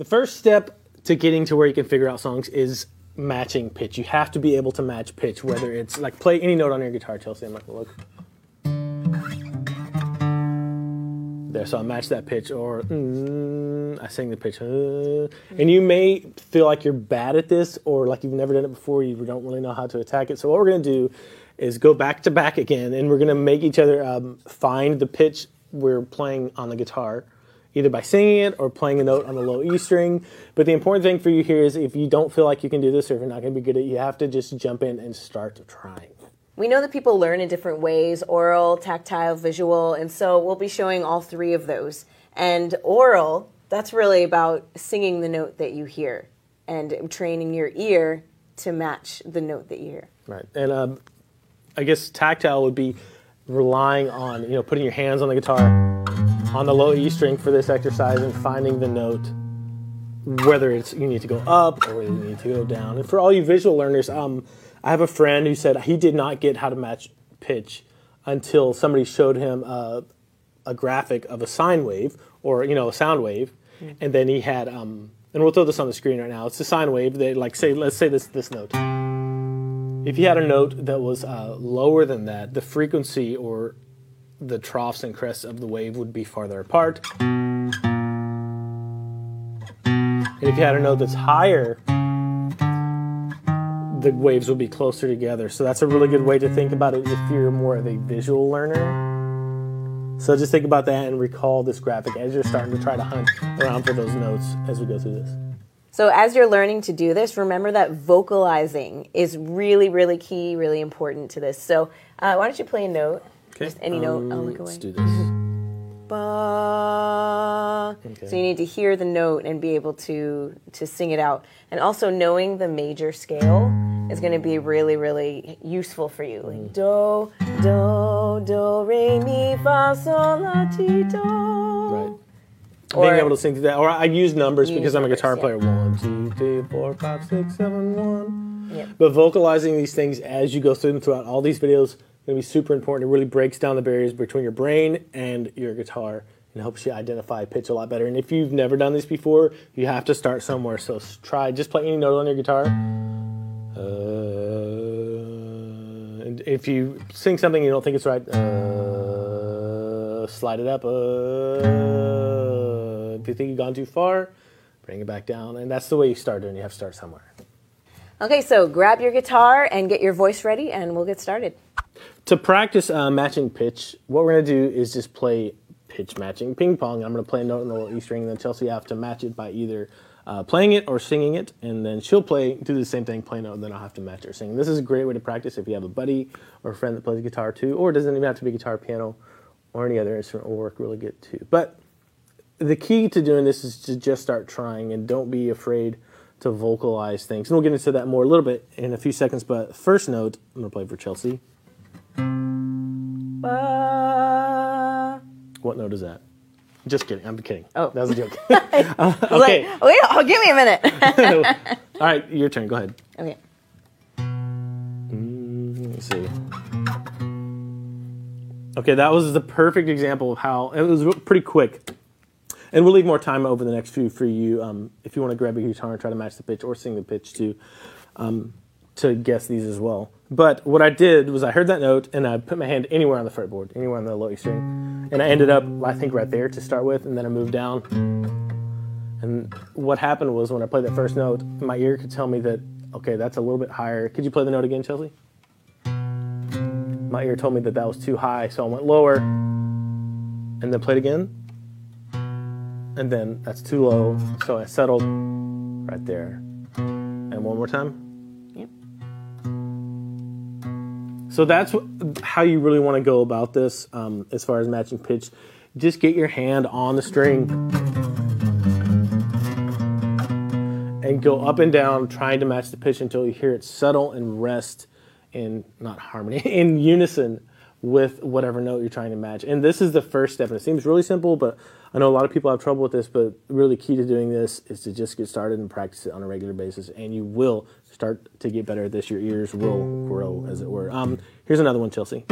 The first step to getting to where you can figure out songs is matching pitch. You have to be able to match pitch, whether it's like play any note on your guitar, Chelsea. I'm like, look. There, so I match that pitch, or mm, I sing the pitch, uh, and you may feel like you're bad at this, or like you've never done it before. You don't really know how to attack it. So what we're gonna do is go back to back again, and we're gonna make each other um, find the pitch we're playing on the guitar, either by singing it or playing a note on the low E string. But the important thing for you here is if you don't feel like you can do this, or if you're not gonna be good at it, you have to just jump in and start trying. We know that people learn in different ways oral, tactile, visual, and so we'll be showing all three of those. And oral, that's really about singing the note that you hear and training your ear to match the note that you hear. Right. And um, I guess tactile would be relying on, you know, putting your hands on the guitar on the low E string for this exercise and finding the note, whether it's you need to go up or you need to go down. And for all you visual learners, um, I have a friend who said he did not get how to match pitch until somebody showed him a, a graphic of a sine wave or, you know, a sound wave. And then he had, um, and we'll throw this on the screen right now. It's a sine wave. They like say, let's say this this note. If you had a note that was uh, lower than that, the frequency or the troughs and crests of the wave would be farther apart. And if you had a note that's higher, the waves would be closer together. So that's a really good way to think about it if you're more of a visual learner. So just think about that and recall this graphic as you're starting to try to hunt around for those notes as we go through this. So, as you're learning to do this, remember that vocalizing is really, really key, really important to this. So, uh, why don't you play a note? Just any note. I'll look away. Let's do this. Ba. Okay. So you need to hear the note and be able to to sing it out. And also knowing the major scale is going to be really really useful for you. Like mm-hmm. do do do re mi fa sol la ti do. Right. Or- Being able to sing through that, or I use numbers Use because I'm a numbers, guitar yeah. player. One, two, three, four, five, six, seven, one. Yep. But vocalizing these things as you go through them throughout all these videos is going to be super important. It really breaks down the barriers between your brain and your guitar and helps you identify pitch a lot better. And if you've never done this before, you have to start somewhere. So try just play any note on your guitar. Uh, and if you sing something you don't think it's right, uh, slide it up. Uh, if you think you've gone too far, bring it back down. And that's the way you start it. You have to start somewhere. Okay, so grab your guitar and get your voice ready, and we'll get started. To practice uh, matching pitch, what we're going to do is just play pitch matching ping pong. I'm going to play a note on the little E string, and then Chelsea have to match it by either uh, playing it or singing it, and then she'll play do the same thing, play a note, and then I'll have to match her singing. This is a great way to practice if you have a buddy or a friend that plays guitar too, or it doesn't even have to be guitar, piano, or any other instrument will work really good too. But the key to doing this is to just start trying and don't be afraid to vocalize things. And we'll get into that more a little bit in a few seconds. But first note, I'm going to play for Chelsea. Ba. What note is that? Just kidding. I'm kidding. Oh. That was a joke. Okay. okay. Like, wait, oh, give me a minute. All right, your turn. Go ahead. okay. Let me see. Okay, that was the perfect example of how it was pretty quick. And we'll leave more time over the next few for you um, if you want to grab a guitar and try to match the pitch or sing the pitch too, um, to guess these as well. But what I did was I heard that note and I put my hand anywhere on the fretboard, anywhere on the low E string, and I ended up I think right there to start with, and then I moved down. And what happened was when I played that first note, my ear could tell me that okay, that's a little bit higher. Could you play the note again, Chelsea? My ear told me that that was too high, so I went lower, and then played again. And then that's too low, so I settled right there. And one more time. So that's wh- how you really want to go about this um, as far as matching pitch. Just get your hand on the string and go up and down trying to match the pitch until you hear it settle and rest in not harmony in unison with whatever note you're trying to match. And this is the first step. And it seems really simple, but I know a lot of people have trouble with this. But really, key to doing this is to just get started and practice it on a regular basis, and you will start to get better at this. Your ears will grow, as it were. Um, here's another one, Chelsea.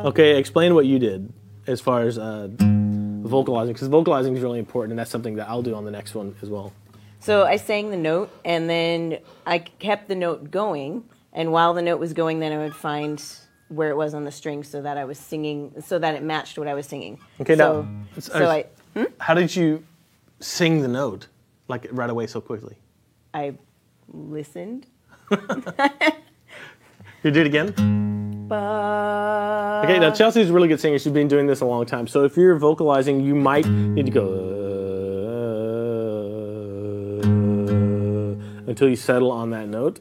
Okay, okay explain what you did as far as uh, vocalizing because vocalizing is really important, and that's something that I'll do on the next one as well. So I sang the note, and then I kept the note going. And while the note was going, then I would find where it was on the string, so that I was singing, so that it matched what I was singing. Okay, so, now, so uh, I, hmm? How did you sing the note like right away so quickly? I listened. You do it again. Ba- Okay, now Chelsea's a really good singer. She's been doing this a long time. So if you're vocalizing, you might need to go until you settle on that note.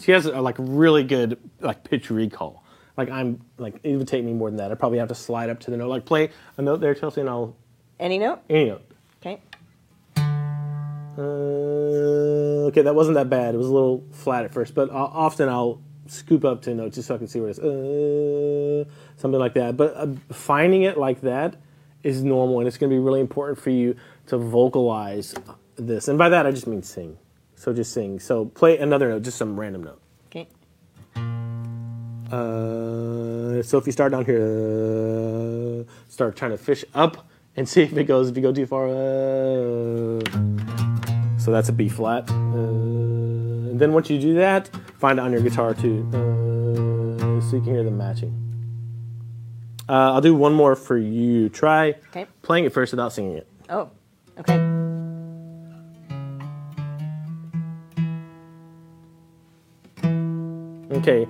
She has a like really good like pitch recall. Like I'm like it would take me more than that. I probably have to slide up to the note. Like play a note there, Chelsea, and I'll Any note? any note. Okay. Uh, okay, that wasn't that bad. It was a little flat at first, but o- often I'll scoop up to notes just so I can see where it is. Uh, something like that. But uh, finding it like that is normal, and it's going to be really important for you to vocalize this. And by that, I just mean sing. So just sing. So play another note, just some random note. Okay. Uh, so if you start down here, uh, start trying to fish up and see if it goes. If you go too far, uh, so that's a B flat. Uh, and then once you do that, find it on your guitar too, uh, so you can hear them matching. Uh, I'll do one more for you. Try Okay. playing it first without singing it. Oh. Okay. Okay.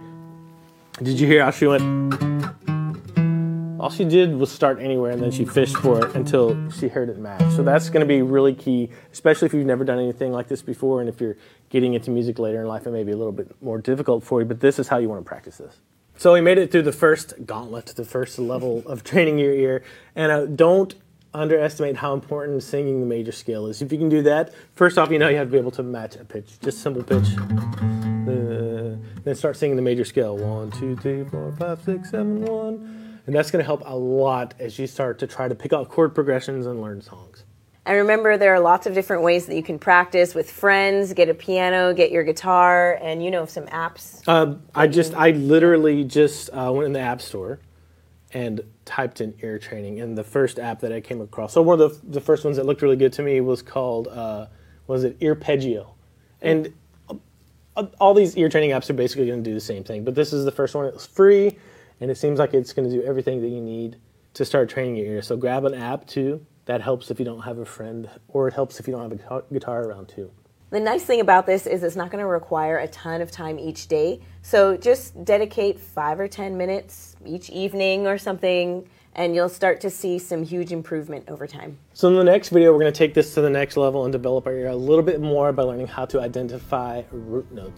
Did you hear how she went? All she did was start anywhere and then she fished for it until she heard it match. So that's going to be really key, especially if you've never done anything like this before and if you're getting into music later in life, it may be a little bit more difficult for you, but this is how you want to practice this. So we made it through the first gauntlet, the first level of training your ear. And uh, don't underestimate how important singing the major scale is. If you can do that, first off, you know you have to be able to match a pitch, just simple pitch. Then start singing the major scale. One, two, three, four, five, six, seven, one. And that's going to help a lot as you start to try to pick out chord progressions and learn songs. And remember, there are lots of different ways that you can practice with friends. Get a piano, get your guitar, and you know some apps. Uh, I just, I literally just uh, went in the App Store and typed in ear training, and the first app that I came across. So one of the, the first ones that looked really good to me was called, uh, was it Earpeggio, and all these ear training apps are basically going to do the same thing. But this is the first one. It was free, and it seems like it's going to do everything that you need to start training your ear. So grab an app too. That helps if you don't have a friend, or it helps if you don't have a guitar around too. The nice thing about this is it's not going to require a ton of time each day. So just dedicate five or 10 minutes each evening or something, and you'll start to see some huge improvement over time. So in the next video, we're going to take this to the next level and develop our ear a little bit more by learning how to identify root notes.